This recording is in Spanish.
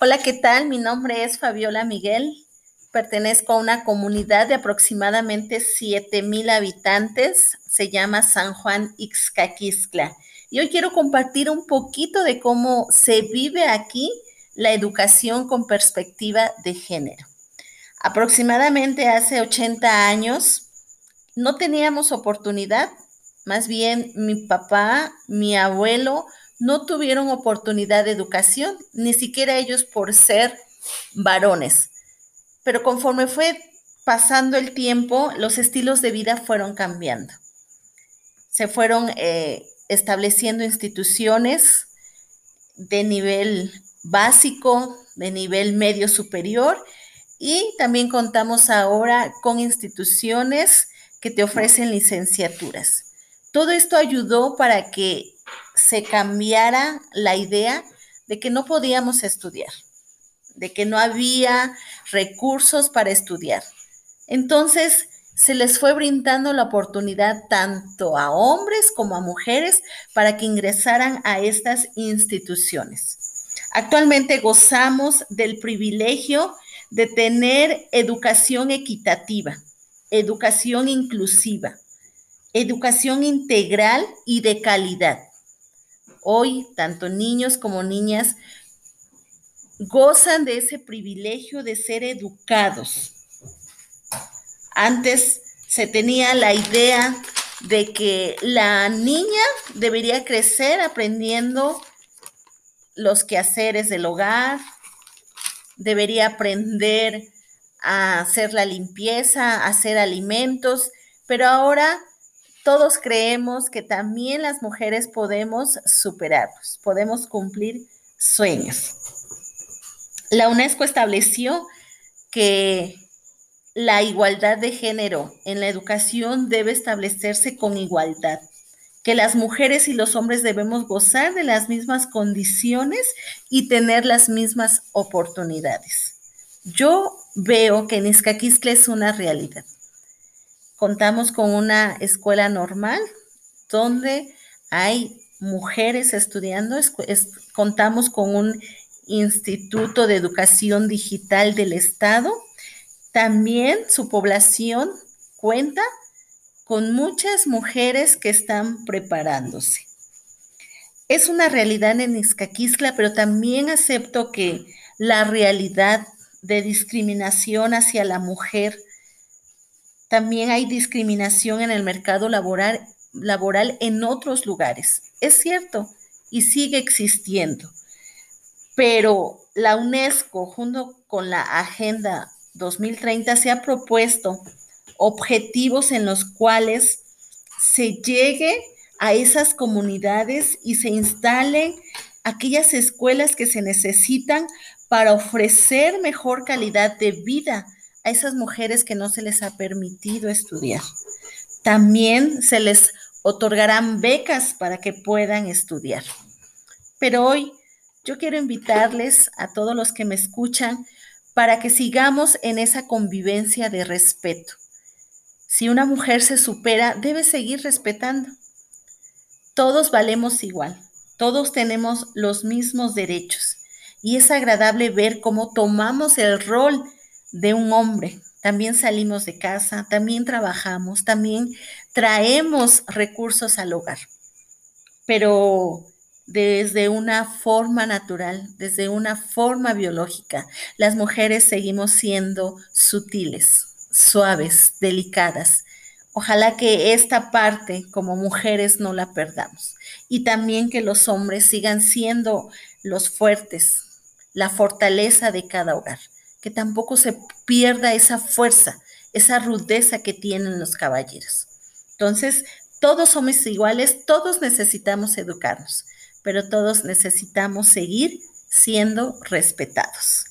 Hola, ¿qué tal? Mi nombre es Fabiola Miguel. Pertenezco a una comunidad de aproximadamente 7 mil habitantes. Se llama San Juan Ixcaquiscla. Y hoy quiero compartir un poquito de cómo se vive aquí la educación con perspectiva de género. Aproximadamente hace 80 años no teníamos oportunidad, más bien mi papá, mi abuelo, no tuvieron oportunidad de educación, ni siquiera ellos por ser varones. Pero conforme fue pasando el tiempo, los estilos de vida fueron cambiando. Se fueron eh, estableciendo instituciones de nivel básico, de nivel medio superior, y también contamos ahora con instituciones que te ofrecen licenciaturas. Todo esto ayudó para que se cambiara la idea de que no podíamos estudiar, de que no había recursos para estudiar. Entonces, se les fue brindando la oportunidad tanto a hombres como a mujeres para que ingresaran a estas instituciones. Actualmente gozamos del privilegio de tener educación equitativa, educación inclusiva, educación integral y de calidad. Hoy, tanto niños como niñas gozan de ese privilegio de ser educados. Antes se tenía la idea de que la niña debería crecer aprendiendo los quehaceres del hogar, debería aprender a hacer la limpieza, a hacer alimentos, pero ahora todos creemos que también las mujeres podemos superarlos, podemos cumplir sueños. La UNESCO estableció que la igualdad de género en la educación debe establecerse con igualdad, que las mujeres y los hombres debemos gozar de las mismas condiciones y tener las mismas oportunidades. Yo veo que en es una realidad. Contamos con una escuela normal donde hay mujeres estudiando, contamos con un Instituto de Educación Digital del Estado. También su población cuenta con muchas mujeres que están preparándose. Es una realidad en Izcaquisla, pero también acepto que la realidad de discriminación hacia la mujer también hay discriminación en el mercado laboral, laboral en otros lugares. Es cierto y sigue existiendo. Pero la UNESCO, junto con la Agenda 2030, se ha propuesto objetivos en los cuales se llegue a esas comunidades y se instalen aquellas escuelas que se necesitan para ofrecer mejor calidad de vida a esas mujeres que no se les ha permitido estudiar. También se les otorgarán becas para que puedan estudiar. Pero hoy yo quiero invitarles a todos los que me escuchan para que sigamos en esa convivencia de respeto. Si una mujer se supera, debe seguir respetando. Todos valemos igual, todos tenemos los mismos derechos y es agradable ver cómo tomamos el rol de un hombre. También salimos de casa, también trabajamos, también traemos recursos al hogar, pero desde una forma natural, desde una forma biológica. Las mujeres seguimos siendo sutiles, suaves, delicadas. Ojalá que esta parte como mujeres no la perdamos y también que los hombres sigan siendo los fuertes, la fortaleza de cada hogar que tampoco se pierda esa fuerza, esa rudeza que tienen los caballeros. Entonces, todos somos iguales, todos necesitamos educarnos, pero todos necesitamos seguir siendo respetados.